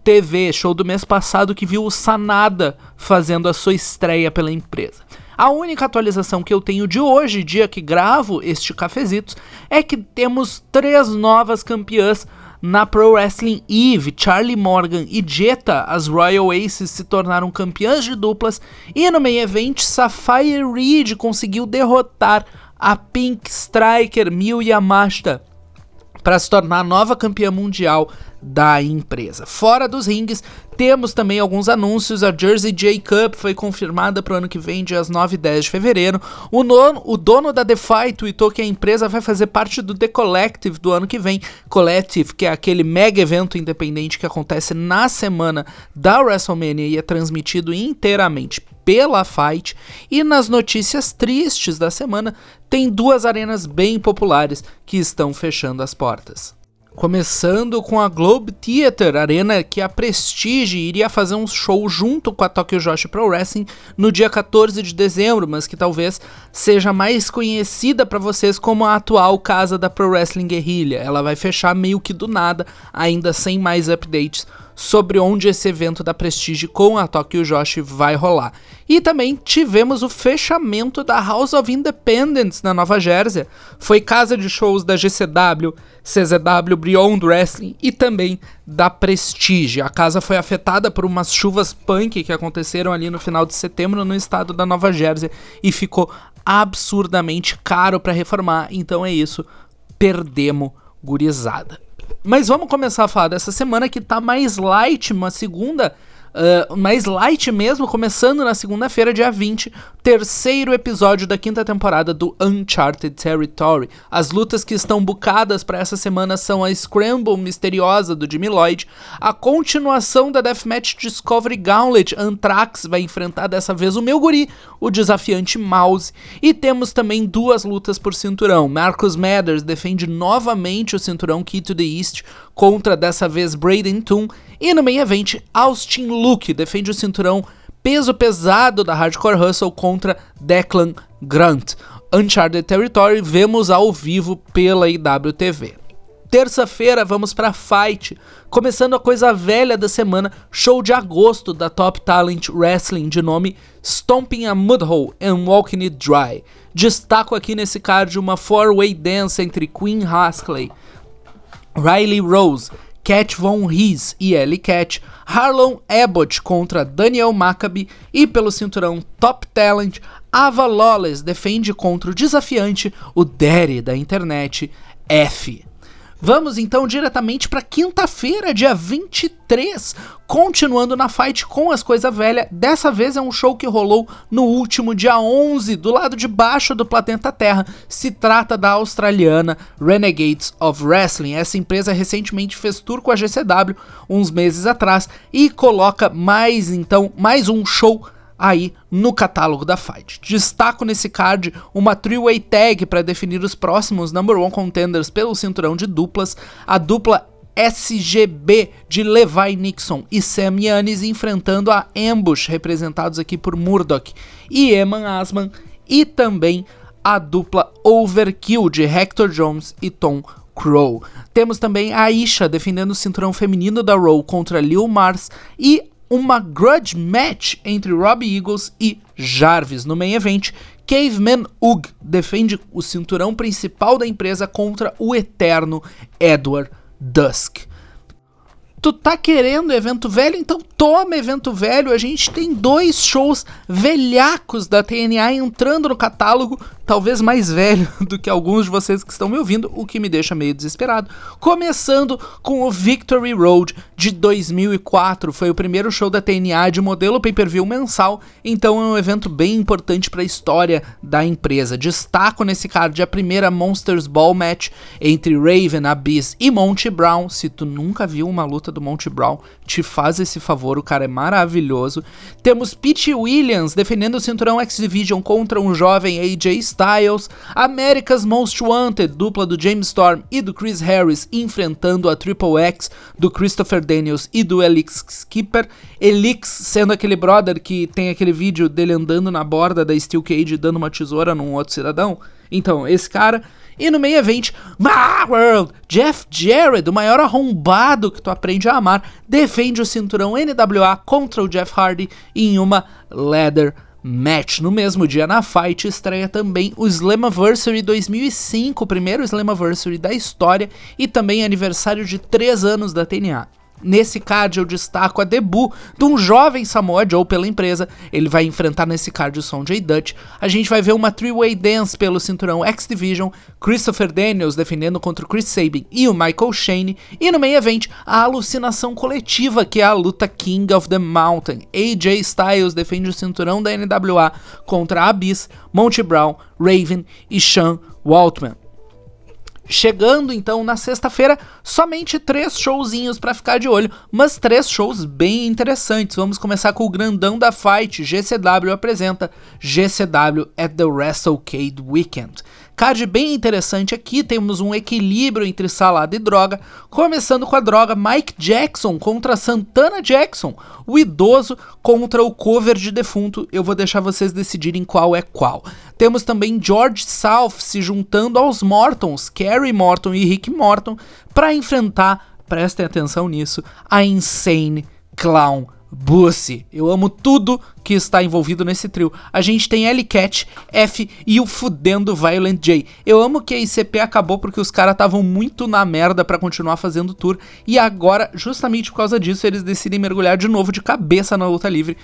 TV, show do mês passado que viu o Sanada fazendo a sua estreia pela empresa. A única atualização que eu tenho de hoje, dia que gravo este cafezitos, é que temos três novas campeãs na Pro Wrestling Eve, Charlie Morgan e Jetta, as Royal Aces se tornaram campeãs de duplas. E no main event Sapphire Reed conseguiu derrotar a Pink Striker Miyu Yamashita para se tornar nova campeã mundial da empresa. Fora dos rings, temos também alguns anúncios. A Jersey J Cup foi confirmada para o ano que vem, dias 9 e 10 de fevereiro. O, nono, o dono da DeFi tweetou que a empresa vai fazer parte do The Collective do ano que vem. Collective, que é aquele mega evento independente que acontece na semana da WrestleMania e é transmitido inteiramente pela Fight. E nas notícias tristes da semana, tem duas arenas bem populares que estão fechando as portas. Começando com a Globe Theater Arena, que a Prestige iria fazer um show junto com a Tokyo Joshi Pro Wrestling no dia 14 de dezembro, mas que talvez seja mais conhecida para vocês como a atual casa da Pro Wrestling Guerrilha. Ela vai fechar meio que do nada, ainda sem mais updates sobre onde esse evento da Prestige com a Tokyo Joshi vai rolar. E também tivemos o fechamento da House of Independence na Nova Jersey. Foi casa de shows da GCW, CZW, Beyond Wrestling e também da Prestige. A casa foi afetada por umas chuvas punk que aconteceram ali no final de setembro no estado da Nova Jersey e ficou absurdamente caro para reformar. Então é isso, perdemos gurizada. Mas vamos começar a falar dessa semana que tá mais light, uma segunda uh, mais light mesmo, começando na segunda-feira, dia 20, terceiro episódio da quinta temporada do Uncharted Territory. As lutas que estão bucadas para essa semana são a Scramble misteriosa do Jimmy Lloyd, a continuação da Deathmatch Discovery Gauntlet, Anthrax vai enfrentar dessa vez o meu guri, o desafiante Mouse, e temos também duas lutas por cinturão. Marcus Mathers defende novamente o cinturão Key to the East contra dessa vez Braden Toon e no main event, Austin Luke defende o cinturão peso pesado da Hardcore Hustle contra Declan Grant. Uncharted Territory vemos ao vivo pela IWTV. Terça-feira vamos para Fight, começando a coisa velha da semana, show de agosto da Top Talent Wrestling de nome Stomping a Mudhole and Walking It Dry. Destaco aqui nesse card uma four-way dance entre Queen Haskelley, Riley Rose, Cat Von Rees e Ellie Cat, Harlon Abbott contra Daniel Maccabi e pelo cinturão Top Talent, Ava Lawless defende contra o desafiante, o Daddy da internet, F. Vamos então diretamente para quinta-feira, dia 23, continuando na fight com as coisas velhas. Dessa vez é um show que rolou no último dia 11, do lado de baixo do planeta Terra. Se trata da australiana Renegades of Wrestling. Essa empresa recentemente fez tour com a GCW uns meses atrás e coloca mais então mais um show aí no catálogo da Fight. Destaco nesse card uma three-way tag para definir os próximos number one contenders pelo cinturão de duplas, a dupla SGB de Levi Nixon e Sam Yanis enfrentando a Ambush, representados aqui por Murdoch e Eman Asman, e também a dupla Overkill de Hector Jones e Tom Crow. Temos também a Aisha defendendo o cinturão feminino da Raw contra Lil Mars e uma grudge match entre Robbie Eagles e Jarvis no main event. Caveman Ugg defende o cinturão principal da empresa contra o eterno Edward Dusk. Tu tá querendo evento velho? Então toma evento velho. A gente tem dois shows velhacos da TNA entrando no catálogo talvez mais velho do que alguns de vocês que estão me ouvindo, o que me deixa meio desesperado. Começando com o Victory Road de 2004, foi o primeiro show da TNA de modelo pay-per-view mensal, então é um evento bem importante para a história da empresa. Destaco nesse card a primeira Monsters Ball match entre Raven, Abyss e Monty Brown. Se tu nunca viu uma luta do Monty Brown, te faz esse favor, o cara é maravilhoso. Temos Pete Williams defendendo o cinturão X Division contra um jovem AJ Styles, America's Most Wanted, dupla do James Storm e do Chris Harris, enfrentando a Triple X do Christopher Daniels e do Elix Skipper. Elix sendo aquele brother que tem aquele vídeo dele andando na borda da Steel Cage dando uma tesoura num outro cidadão. Então, esse cara. E no meio evento, My World, Jeff Jarrett, o maior arrombado que tu aprende a amar, defende o cinturão NWA contra o Jeff Hardy em uma Leather match. No mesmo dia na Fight estreia também o Slammiversary 2005, o primeiro Slammiversary da história e também aniversário de 3 anos da TNA. Nesse card eu destaco a debut de um jovem Samoa Joe pela empresa. Ele vai enfrentar nesse card o Sonjay Dutch. A gente vai ver uma three-way dance pelo cinturão X Division, Christopher Daniels defendendo contra o Chris Sabin e o Michael Shane. E no main event, a alucinação coletiva que é a luta King of the Mountain. AJ Styles defende o cinturão da NWA contra Abyss, Monty Brown, Raven e Sean Waltman. Chegando então na sexta-feira, somente três showzinhos para ficar de olho, mas três shows bem interessantes. Vamos começar com o grandão da fight. GCW apresenta GCW at the WrestleCade Weekend. Card bem interessante aqui, temos um equilíbrio entre salada e droga, começando com a droga Mike Jackson contra Santana Jackson, o idoso contra o cover de defunto. Eu vou deixar vocês decidirem qual é qual. Temos também George South se juntando aos Mortons, Kerry Morton e Rick Morton, para enfrentar, prestem atenção nisso, a Insane Clown Bussy. Eu amo tudo que está envolvido nesse trio. A gente tem L-Cat, F e o fudendo Violent J. Eu amo que a ICP acabou porque os caras estavam muito na merda para continuar fazendo tour e agora, justamente por causa disso, eles decidem mergulhar de novo de cabeça na luta livre.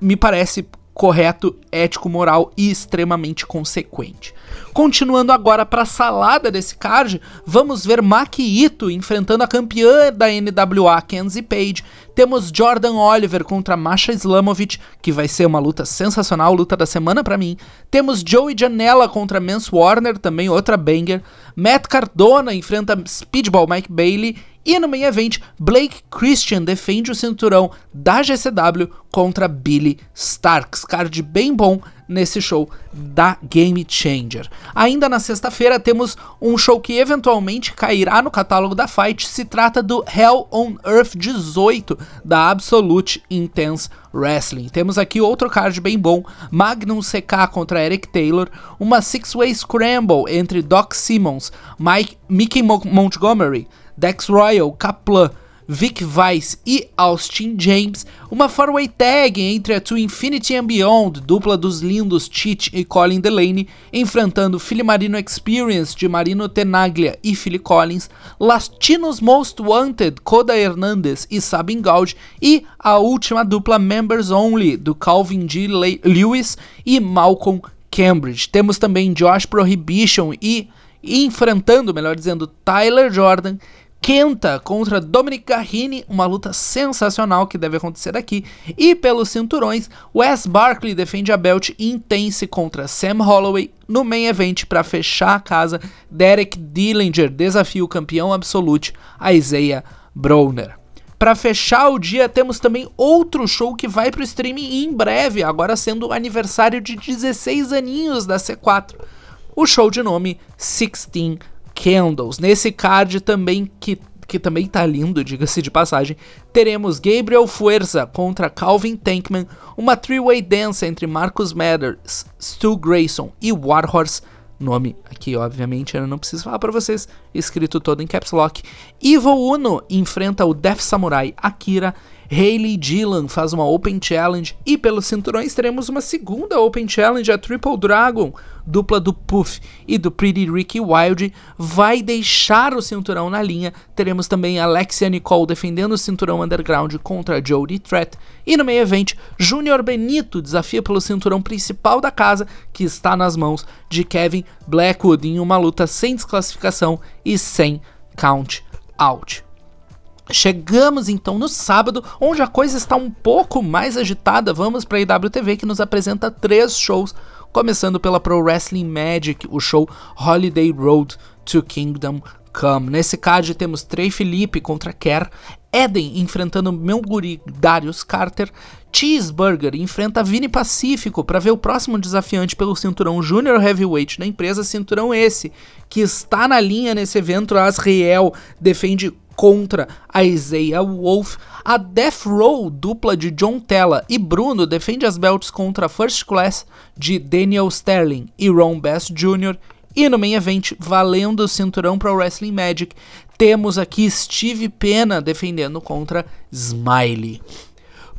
Me parece correto, ético, moral e extremamente consequente. Continuando agora para a salada desse card, vamos ver Maki Ito enfrentando a campeã da NWA, Kenzie Page. Temos Jordan Oliver contra Masha Islamovic, que vai ser uma luta sensacional, luta da semana para mim. Temos Joey Janela contra Mance Warner, também outra banger. Matt Cardona enfrenta Speedball Mike Bailey e no main event, Blake Christian defende o cinturão da GCW contra Billy Starks. Card bem bom nesse show da Game Changer. Ainda na sexta-feira temos um show que eventualmente cairá no catálogo da Fight. Se trata do Hell on Earth 18 da Absolute Intense Wrestling. Temos aqui outro card bem bom: Magnum CK contra Eric Taylor, uma Six-Way Scramble entre Doc Simmons, Mike, Mickey Montgomery. Dex Royal, Kaplan, Vic Vice e Austin James, uma four-way tag entre a To Infinity and Beyond, dupla dos lindos Cheat e Colin Delaney, enfrentando Philly Marino Experience de Marino Tenaglia e Philly Collins, Latinos Most Wanted, Koda Hernandez e Sabin Gauge, e a última dupla Members Only, do Calvin G. Lewis e Malcolm Cambridge. Temos também Josh Prohibition e enfrentando, melhor dizendo, Tyler Jordan. Kenta contra Dominic Garrini, uma luta sensacional que deve acontecer aqui. E pelos cinturões, Wes Barkley defende a belt Intense contra Sam Holloway no main event para fechar a casa. Derek Dillinger desafia o campeão absolute Isaiah Browner. Para fechar o dia, temos também outro show que vai para o streaming em breve, agora sendo o aniversário de 16 aninhos da C4. O show de nome 16 Candles. Nesse card também que que também tá lindo, diga-se de passagem, teremos Gabriel Fuerza contra Calvin Tankman, uma three-way dance entre Marcus Mathers, Stu Grayson e Warhorse, nome aqui obviamente eu não preciso falar para vocês, escrito todo em caps lock. Evil Uno enfrenta o Death Samurai Akira Hayley Dillon faz uma Open Challenge e pelos cinturões teremos uma segunda Open Challenge, a Triple Dragon, dupla do Puff e do Pretty Ricky Wild, vai deixar o cinturão na linha. Teremos também Alexia Nicole defendendo o cinturão underground contra Jody Threat. E no meio evento, Júnior Benito desafia pelo cinturão principal da casa, que está nas mãos de Kevin Blackwood em uma luta sem desclassificação e sem count out. Chegamos então no sábado, onde a coisa está um pouco mais agitada. Vamos para a IWTV que nos apresenta três shows, começando pela Pro Wrestling Magic, o show Holiday Road to Kingdom Come. Nesse card temos Trey Felipe contra Kerr, Eden enfrentando meu guri Darius Carter, Cheeseburger enfrenta Vini Pacífico para ver o próximo desafiante pelo cinturão Junior Heavyweight da empresa, cinturão esse que está na linha nesse evento. Asriel defende contra a Isaiah Wolf. A Death Row, dupla de John Tella e Bruno, defende as belts contra a First Class de Daniel Sterling e Ron Bass Jr. E no main event, valendo o cinturão para o Wrestling Magic, temos aqui Steve Pena defendendo contra Smiley.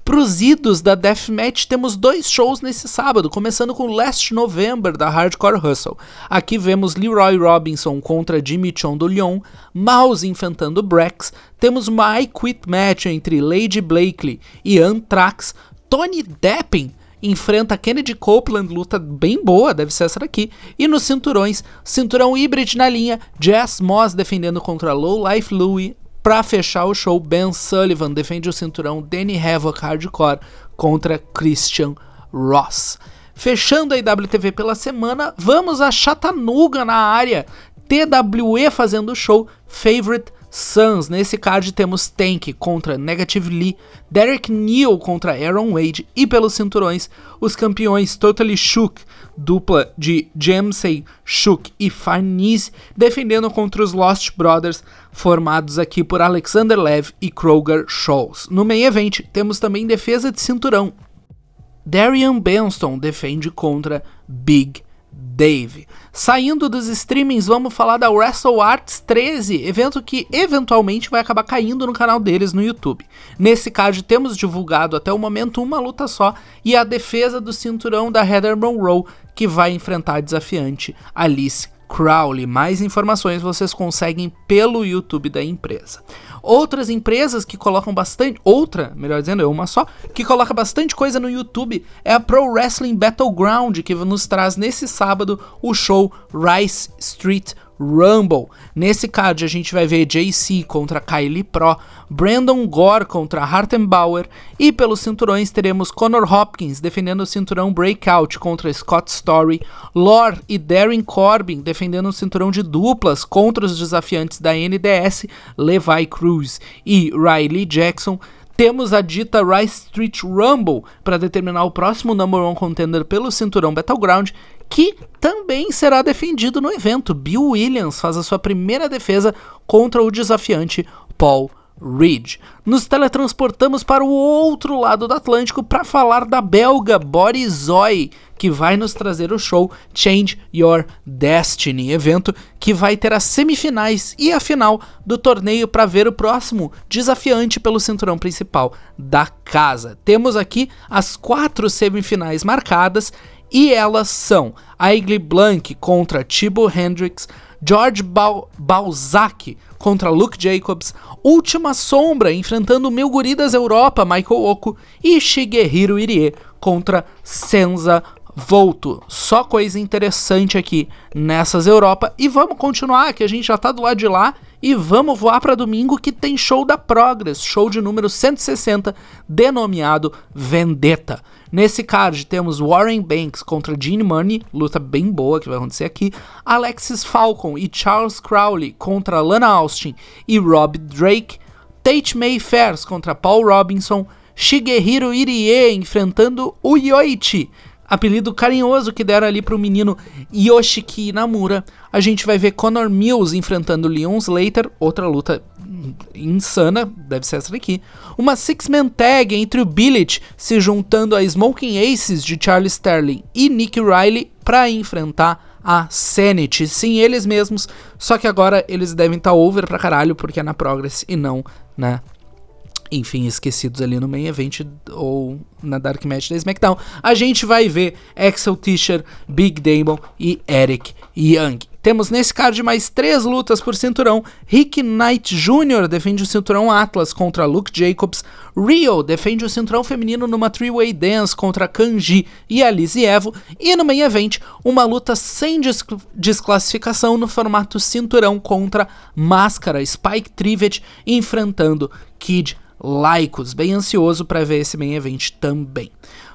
Pros idos da Deathmatch, temos dois shows nesse sábado, começando com Last November da Hardcore Hustle. Aqui vemos Leroy Robinson contra Jimmy Chon do Lyon, Mouse enfrentando Brex, temos uma I Quit Match entre Lady Blakely e Anthrax, Tony Deppen enfrenta Kennedy Copeland, luta bem boa, deve ser essa daqui. E nos cinturões, cinturão híbrido na linha, Jess Moss defendendo contra Low Life Louie, para fechar o show, Ben Sullivan defende o cinturão Danny Havoc Hardcore contra Christian Ross. Fechando a IWTV pela semana, vamos a Chattanooga na área. TWE fazendo o show Favorite Sons. Nesse card temos Tank contra Negative Lee, Derek Neal contra Aaron Wade e pelos cinturões os campeões Totally Shook, dupla de Jamsey Shook e Farnese, defendendo contra os Lost Brothers, formados aqui por Alexander Lev e Kroger Scholes. No main event temos também defesa de cinturão. Darian Benston defende contra Big Dave. Saindo dos streamings, vamos falar da Wrestle Arts 13, evento que eventualmente vai acabar caindo no canal deles no YouTube. Nesse card temos divulgado até o momento uma luta só e a defesa do cinturão da Heather Monroe, que vai enfrentar a desafiante Alice Crowley. Mais informações vocês conseguem pelo YouTube da empresa. Outras empresas que colocam bastante, outra, melhor dizendo, é uma só, que coloca bastante coisa no YouTube é a Pro Wrestling Battleground, que nos traz nesse sábado o show Rice Street Rumble. Nesse card a gente vai ver JC contra Kylie Pro, Brandon Gore contra Hartenbauer e pelos cinturões teremos Conor Hopkins defendendo o cinturão Breakout contra Scott Story, Lore e Darren Corbin defendendo o cinturão de duplas contra os desafiantes da NDS Levi Cruz e Riley Jackson. Temos a dita Rice Street Rumble para determinar o próximo number one contender pelo cinturão Battleground que também será defendido no evento. Bill Williams faz a sua primeira defesa contra o desafiante Paul Reed. Nos teletransportamos para o outro lado do Atlântico para falar da belga Borisoi, que vai nos trazer o show Change Your Destiny, evento que vai ter as semifinais e a final do torneio para ver o próximo desafiante pelo cinturão principal da casa. Temos aqui as quatro semifinais marcadas e elas são Aigle Blank contra Thibaut Hendricks, George ba Balzac contra Luke Jacobs, Última Sombra enfrentando o meu guri das Europa, Michael Oko, e Shigehiro Irie contra Senza volto. Só coisa interessante aqui nessas Europa. E vamos continuar, que a gente já tá do lado de lá. E vamos voar para domingo que tem show da Progress, show de número 160, denominado Vendetta. Nesse card temos Warren Banks contra Gene Money, luta bem boa que vai acontecer aqui. Alexis Falcon e Charles Crowley contra Lana Austin e Rob Drake. Tate Mayfair contra Paul Robinson. Shigehiro Irie enfrentando o Yoichi apelido carinhoso que deram ali pro menino Yoshiki Namura. A gente vai ver Conor Mills enfrentando Leon Slater, outra luta insana, deve ser essa daqui. Uma six-man tag entre o Billet se juntando a Smoking Aces de Charlie Sterling e Nick Riley para enfrentar a Sanity. Sim, eles mesmos, só que agora eles devem estar tá over pra caralho porque é na Progress e não na enfim, esquecidos ali no main event ou na Dark Match da SmackDown. A gente vai ver Axel Tischer, Big Damon e Eric Young. Temos nesse card mais três lutas por cinturão. Rick Knight Jr. defende o cinturão Atlas contra Luke Jacobs. Rio defende o cinturão feminino numa three-way dance contra Kanji e Alice Evo. E no main event, uma luta sem desclassificação no formato cinturão contra Máscara Spike Trivet enfrentando Kid laicos. Bem ansioso para ver esse main event também.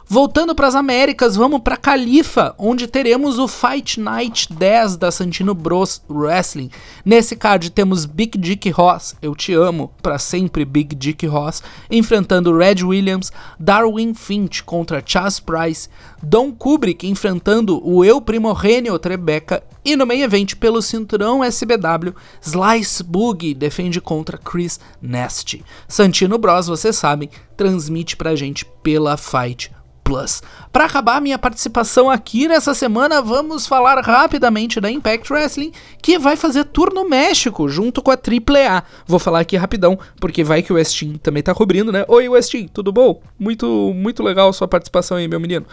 Voltando para as Américas, vamos para Califa, onde teremos o Fight Night 10 da Santino Bros Wrestling. Nesse card temos Big Dick Ross, eu te amo, para sempre Big Dick Ross, enfrentando Red Williams, Darwin Finch contra Chas Price, Don Kubrick enfrentando o Eu Primorrenio Trebeca e no main event pelo cinturão SBW, Slice Boogie defende contra Chris Nasty. Santino Bros, vocês sabem, transmite pra gente pela Fight Plus. Para acabar minha participação aqui nessa semana, vamos falar rapidamente da Impact Wrestling, que vai fazer tour no México, junto com a AAA. Vou falar aqui rapidão, porque vai que o Westin também tá cobrindo, né? Oi, Westin, tudo bom? Muito, muito legal sua participação aí, meu menino.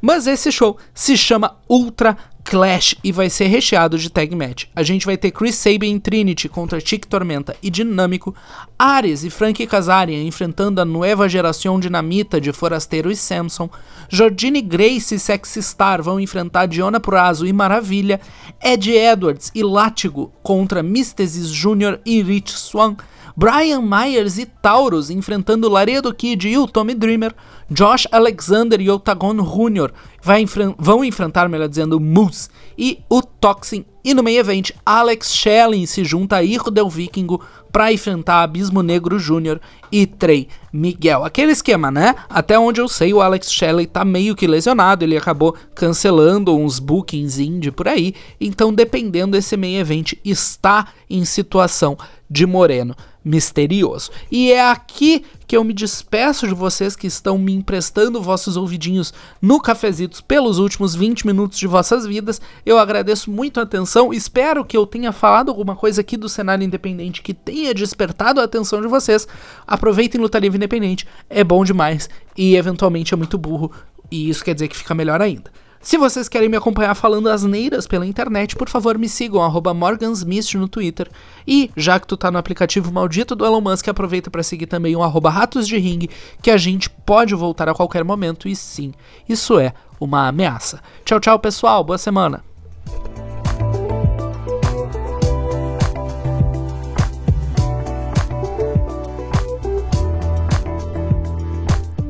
Mas esse show se chama Ultra Clash e vai ser recheado de tag match. A gente vai ter Chris Sabin Trinity contra Chick Tormenta e Dinâmico, Ares e Frank Kazarian enfrentando a nova geração dinamita de Forasteiro e Samson, Jordine Grace e Sexy Star vão enfrentar Diona Purazo e Maravilha, Ed Edwards e Látigo contra Mystesis Jr. e Rich Swan, Brian Myers e Taurus enfrentando Laredo Kid e o Tommy Dreamer, Josh Alexander e Octagon Jr. Enfren vão enfrentar, melhor dizendo, Moose e o Toxin. E no meio event, Alex Shelley se junta a Irro Del Vikingo para enfrentar Abismo Negro Jr. e Trey Miguel. Aquele esquema, né? Até onde eu sei, o Alex Shelley tá meio que lesionado, ele acabou cancelando uns bookings indie por aí, então dependendo esse meio event está em situação de Moreno misterioso. E é aqui que eu me despeço de vocês que estão me emprestando vossos ouvidinhos no Cafezitos pelos últimos 20 minutos de vossas vidas. Eu agradeço muito a atenção, espero que eu tenha falado alguma coisa aqui do cenário independente que tenha despertado a atenção de vocês. Aproveitem Luta Livre Independente, é bom demais e eventualmente é muito burro, e isso quer dizer que fica melhor ainda. Se vocês querem me acompanhar falando asneiras pela internet, por favor me sigam, arroba morgansmist no Twitter. E, já que tu tá no aplicativo maldito do Elon Musk, aproveita para seguir também o arroba ratos de ring, que a gente pode voltar a qualquer momento, e sim, isso é uma ameaça. Tchau, tchau, pessoal, boa semana!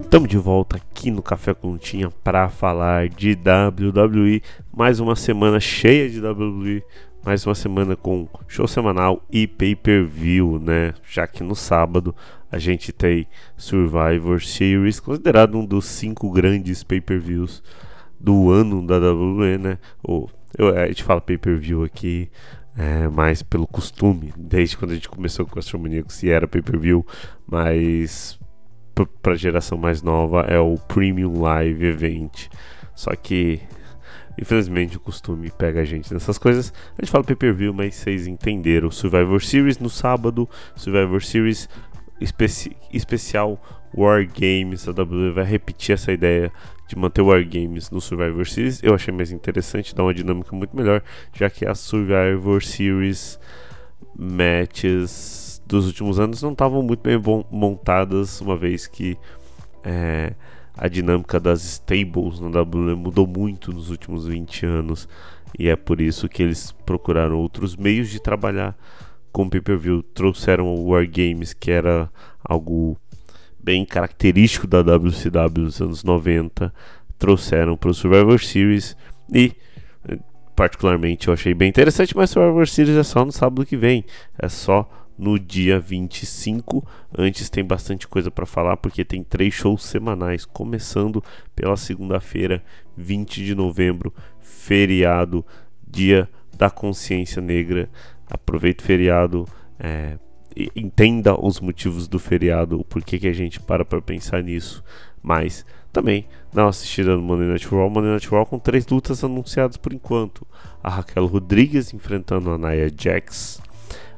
Estamos de volta aqui no Café com Tinha para falar de WWE. Mais uma semana cheia de WWE, mais uma semana com show semanal e pay-per-view, né? Já que no sábado a gente tem Survivor Series, considerado um dos cinco grandes pay-per-views do ano da WWE, né? Ou, eu, a gente fala pay-per-view aqui, é, mais pelo costume, desde quando a gente começou com o Astromaníaco, se era pay-per-view, mas para a geração mais nova é o Premium Live Event. Só que, infelizmente, o costume pega a gente nessas coisas. A gente fala pay-per-view, mas vocês entenderam. Survivor Series no sábado, Survivor Series especi especial War Games. A WWE vai repetir essa ideia de manter War Games no Survivor Series. Eu achei mais interessante, dá uma dinâmica muito melhor, já que a Survivor Series matches dos últimos anos não estavam muito bem montadas, uma vez que é, a dinâmica das stables na WWE mudou muito nos últimos 20 anos. E é por isso que eles procuraram outros meios de trabalhar com pay-per-view. Trouxeram o War Games, que era algo bem característico da WCW nos anos 90, trouxeram para o Survivor Series e particularmente eu achei bem interessante, mas Survivor Series é só no sábado que vem, é só no dia 25. Antes tem bastante coisa para falar porque tem três shows semanais, começando pela segunda-feira, 20 de novembro, feriado, dia da consciência negra. Aproveite o feriado, é, entenda os motivos do feriado, o porquê que a gente para para pensar nisso, mas também dá uma assistida no Monday Night Raw, Monday com três lutas anunciadas por enquanto. A Raquel Rodrigues enfrentando a Nia Jax,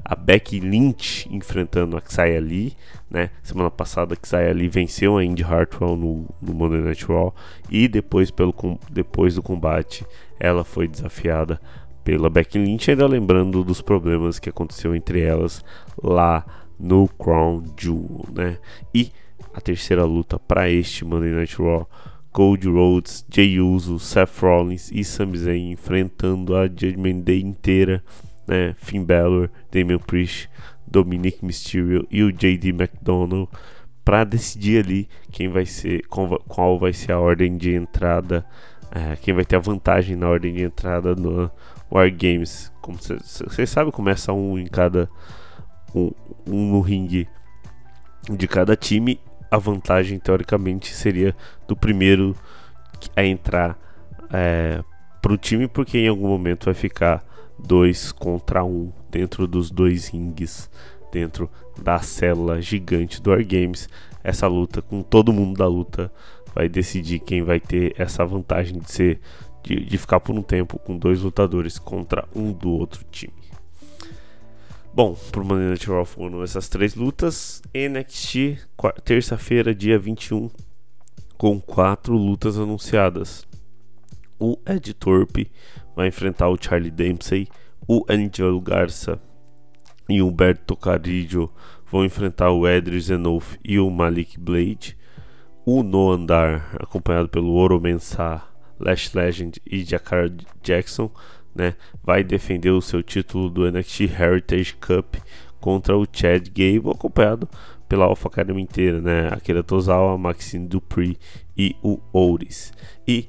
a Becky Lynch enfrentando a Xia Lee, né? Semana passada a Xia Lee venceu a Indy Hartwell no, no Monday Night Raw e depois, pelo, depois do combate ela foi desafiada pela Becky Lynch, ainda lembrando dos problemas que aconteceu entre elas lá no Crown Jewel, né? E a terceira luta para este Monday Night Raw. Cody Rhodes, Jey Uso, Seth Rollins e Sami Zayn enfrentando a Judgment Day inteira, né? Finn Balor, Damian Priest, Dominic Mysterio e o JD McDonald para decidir ali quem vai ser, qual vai ser a ordem de entrada, é, quem vai ter a vantagem na ordem de entrada no War Games. Como vocês sabem, começa um em cada um, um no ringue de cada time a vantagem teoricamente seria do primeiro a entrar é, para o time, porque em algum momento vai ficar dois contra um dentro dos dois rings, dentro da célula gigante do Wargames. Essa luta, com todo mundo da luta, vai decidir quem vai ter essa vantagem de ser de, de ficar por um tempo com dois lutadores contra um do outro time. Bom, pro Monday Night Raw foram essas três lutas. NXT, terça-feira, dia 21, com quatro lutas anunciadas. O Ed Thorpe vai enfrentar o Charlie Dempsey. O Angelo Garza e o Humberto Carrillo vão enfrentar o Edris Zenouf e o Malik Blade. O No Andar, acompanhado pelo Oro Mensah, Lash Legend e Jakar Jackson, né, vai defender o seu título do NXT Heritage Cup contra o Chad Gable, acompanhado pela Alpha Academy inteira, né, Akira Tozawa, Maxine Dupree e o Ouris. E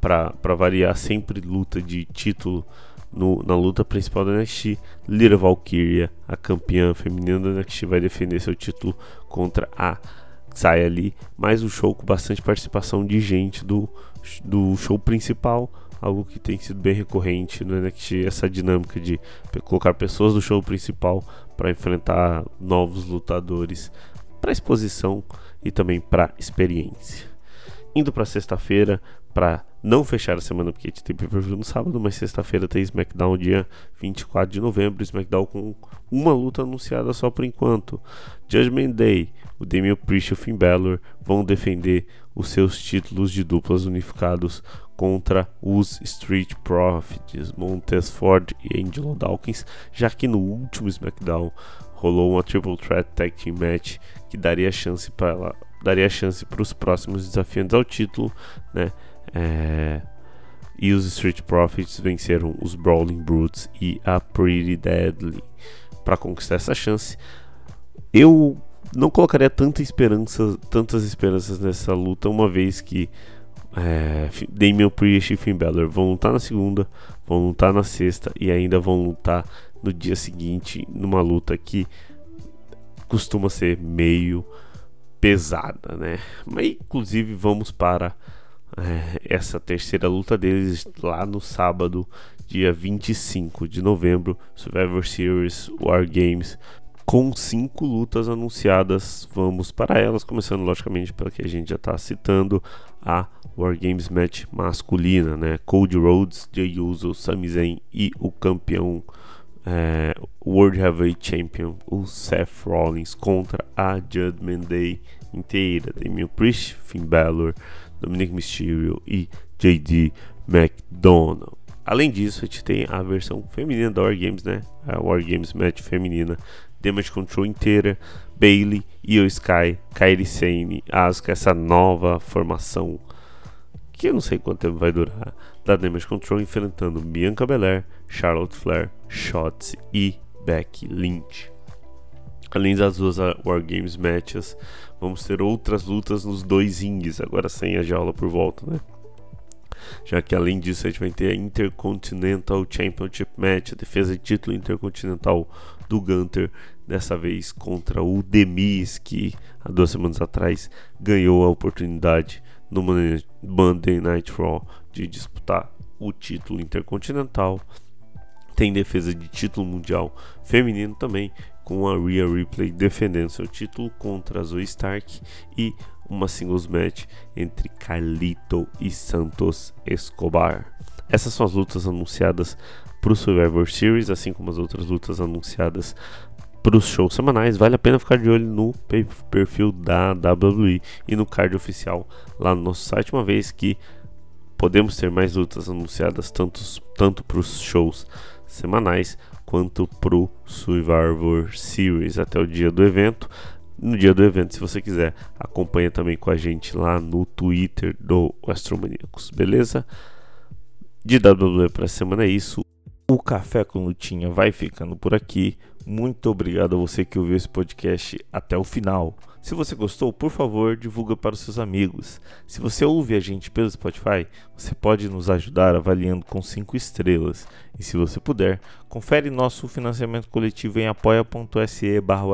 para variar, sempre luta de título no, na luta principal do NXT, Lira Valkyria, a campeã feminina do NXT, vai defender seu título contra a Xia Lee, mais um show com bastante participação de gente do, do show principal, algo que tem sido bem recorrente no NXT, essa dinâmica de colocar pessoas do show principal para enfrentar novos lutadores para exposição e também para experiência. Indo para sexta-feira, para não fechar a semana, porque tem pay no sábado, mas sexta-feira tem SmackDown, dia 24 de novembro. SmackDown com uma luta anunciada só por enquanto. Judgment Day, o Damian Priest e o Finn Balor vão defender os seus títulos de duplas unificados contra os Street Profits, Montez Ford e Angelo Dawkins, já que no último SmackDown rolou uma Triple Threat Tag Team Match que daria chance para daria chance para os próximos desafiantes ao título, né? É, e os Street Profits venceram os Brawling Brutes e a Pretty Deadly para conquistar essa chance. Eu não colocaria tanta esperança, tantas esperanças nessa luta, uma vez que é, Damian Priest e Finn Balor vão lutar na segunda, vão lutar na sexta e ainda vão lutar no dia seguinte numa luta que costuma ser meio pesada, né? Mas inclusive vamos para é, essa terceira luta deles lá no sábado, dia 25 de novembro, Survivor Series War Games com cinco lutas anunciadas. Vamos para elas, começando logicamente pela que a gente já está citando, a War Games Match masculina, né? Cody Rhodes, Jey Uso, Sami Zayn e o campeão é, World Heavyweight Champion, o Seth Rollins contra a Judgment Day inteira, Damian Priest, Finn Balor, Dominic Mysterio e JD McDonald. Além disso, a gente tem a versão feminina da War Games, né? A War Games Match feminina Damage Control inteira, Bailey, Io Sky, Kairi Sane, Asuka, essa nova formação que eu não sei quanto tempo vai durar, da Damage Control enfrentando Bianca Belair, Charlotte Flair, Shotzi e Becky Lynch. Além das duas War Games matches, vamos ter outras lutas nos dois rings, agora sem a jaula por volta, né? Já que além disso a gente vai ter a Intercontinental Championship Match, a defesa de título intercontinental do Gunter, dessa vez contra o Demis, que há duas semanas atrás ganhou a oportunidade no Monday Night Raw de disputar o título intercontinental. Tem defesa de título mundial feminino também, com a Rhea Ripley defendendo seu título contra Zoe Stark e uma singles match entre Carlito e Santos Escobar. Essas são as lutas anunciadas para o Survivor Series, assim como as outras lutas anunciadas para os shows semanais. Vale a pena ficar de olho no perfil da WWE e no card oficial lá no nosso site, uma vez que podemos ter mais lutas anunciadas tanto, tanto para os shows semanais quanto para o Survivor Series até o dia do evento. No dia do evento, se você quiser, acompanha também com a gente lá no Twitter do Astromaníacos, beleza? De WWE para a semana é isso. O Café com Lutinha vai ficando por aqui. Muito obrigado a você que ouviu esse podcast até o final. Se você gostou, por favor, divulga para os seus amigos. Se você ouve a gente pelo Spotify, você pode nos ajudar avaliando com 5 estrelas. E se você puder, confere nosso financiamento coletivo em apoia.se barra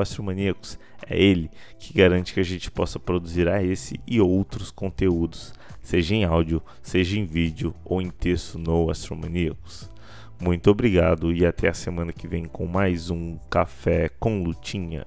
É ele que garante que a gente possa produzir a esse e outros conteúdos, seja em áudio, seja em vídeo ou em texto no Astromaníacos. Muito obrigado e até a semana que vem com mais um Café com Lutinha.